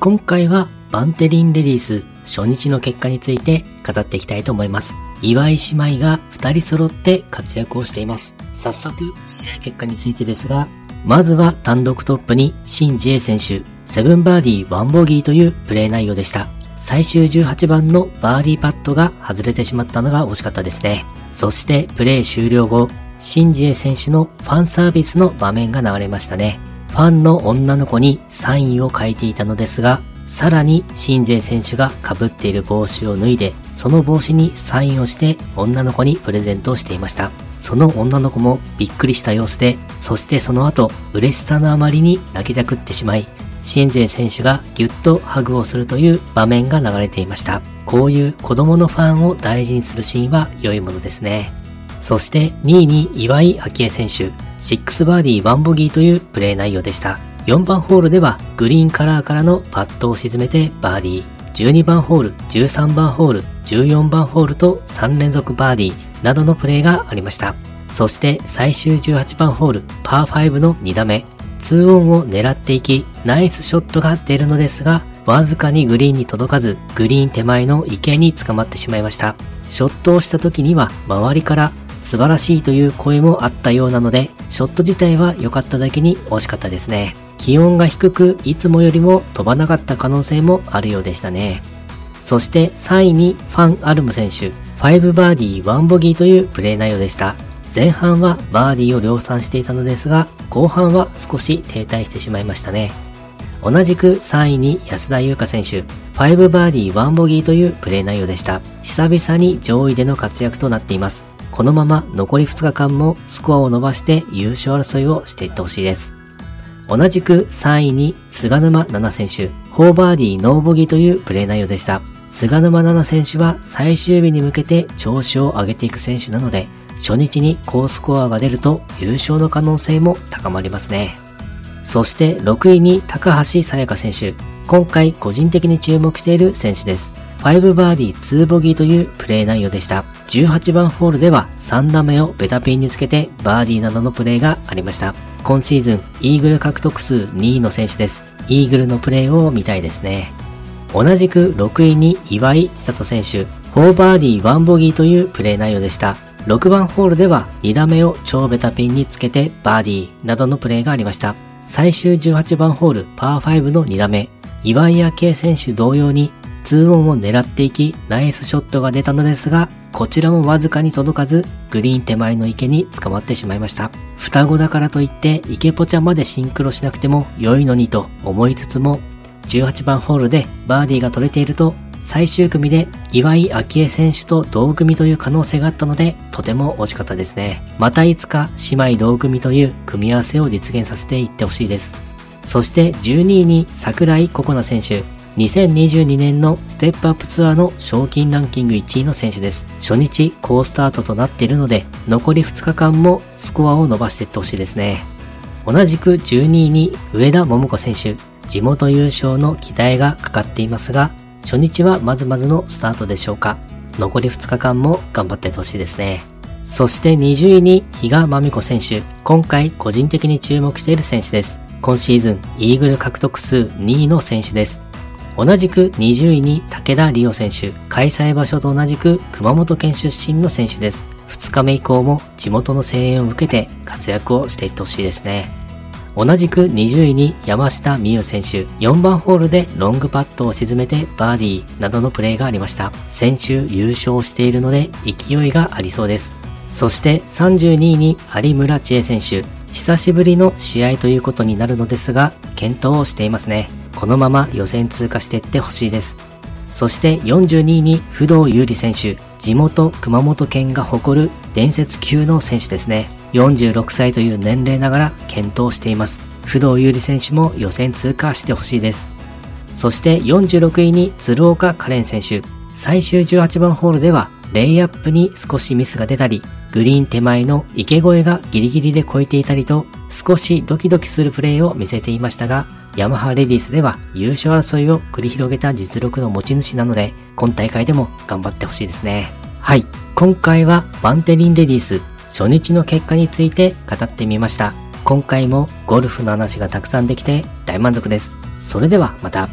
今回はバンテリンレディース初日の結果について語っていきたいと思います。岩井姉妹が2人揃って活躍をしています。早速、試合結果についてですが、まずは単独トップにシン・ジエ選手、7バーディー1ボギーというプレー内容でした。最終18番のバーディーパットが外れてしまったのが惜しかったですね。そしてプレー終了後、シンジエ選手のファンサービスの場面が流れましたね。ファンの女の子にサインを書いていたのですが、さらにシンジエ選手が被っている帽子を脱いで、その帽子にサインをして女の子にプレゼントをしていました。その女の子もびっくりした様子で、そしてその後、嬉しさのあまりに泣きじゃくってしまい、シンゼン選手がギュッとハグをするという場面が流れていました。こういう子供のファンを大事にするシーンは良いものですね。そして2位に岩井明恵選手、6バーディー1ボギーというプレー内容でした。4番ホールではグリーンカラーからのパットを沈めてバーディー。12番ホール、13番ホール、14番ホールと3連続バーディーなどのプレーがありました。そして最終18番ホール、パー5の2打目、2オンを狙っていき、ナイスショットが出るのですが、わずかにグリーンに届かず、グリーン手前の池に捕まってしまいました。ショットをした時には、周りから素晴らしいという声もあったようなので、ショット自体は良かっただけに惜しかったですね。気温が低く、いつもよりも飛ばなかった可能性もあるようでしたね。そして3位にファン・アルム選手、5バーディー1ボギーというプレー内容でした。前半はバーディーを量産していたのですが、後半は少し停滞してしまいましたね。同じく3位に安田優香選手、5バーディー1ボギーというプレー内容でした。久々に上位での活躍となっています。このまま残り2日間もスコアを伸ばして優勝争いをしていってほしいです。同じく3位に菅沼奈々選手、4バーディーノーボギーというプレー内容でした。菅沼奈々選手は最終日に向けて調子を上げていく選手なので、初日に高スコアが出ると優勝の可能性も高まりますね。そして6位に高橋沙也加選手。今回個人的に注目している選手です。5バーディー2ボギーというプレー内容でした。18番ホールでは3打目をベタピンにつけてバーディーなどのプレーがありました。今シーズンイーグル獲得数2位の選手です。イーグルのプレーを見たいですね。同じく6位に岩井千里選手、4バーディー1ボギーというプレー内容でした。6番ホールでは2打目を超ベタピンにつけてバーディーなどのプレーがありました。最終18番ホールパー5の2打目、岩井明恵選手同様に2オンを狙っていきナイスショットが出たのですが、こちらもわずかに届かず、グリーン手前の池に捕まってしまいました。双子だからといって池ポチャまでシンクロしなくても良いのにと思いつつも、18番ホールでバーディーが取れていると最終組で岩井明恵選手と同組という可能性があったので、とても惜しかったですね。またいつか姉妹同組という組み合わせを実現させていってほしいです。そして12位に桜井心那選手。2022年のステップアップツアーの賞金ランキング1位の選手です。初日好スタートとなっているので、残り2日間もスコアを伸ばしていってほしいですね。同じく12位に上田桃子選手。地元優勝の期待がかかっていますが、初日はまずまずのスタートでしょうか。残り2日間も頑張ってほしいですね。そして20位に比嘉真美子選手。今回個人的に注目している選手です。今シーズンイーグル獲得数2位の選手です。同じく20位に武田理央選手。開催場所と同じく熊本県出身の選手です。2日目以降も地元の声援を受けて活躍をしていってほしいですね。同じく20位に山下美優選手、4番ホールでロングパットを沈めてバーディーなどのプレーがありました。先週優勝しているので勢いがありそうです。そして32位に有村千恵選手、久しぶりの試合ということになるのですが、検討をしていますね。このまま予選通過していってほしいです。そして42位に不動優里選手、地元熊本県が誇る伝説級の選手ですね。46歳という年齢ながら検討しています。不動優里選手も予選通過してほしいです。そして46位に鶴岡カレン選手。最終18番ホールではレイアップに少しミスが出たり、グリーン手前の池越えがギリギリで越えていたりと、少しドキドキするプレーを見せていましたが、ヤマハレディスでは優勝争いを繰り広げた実力の持ち主なので、今大会でも頑張ってほしいですね。はい。今回はバンテリンレディス初日の結果について語ってみました。今回もゴルフの話がたくさんできて大満足です。それではまた。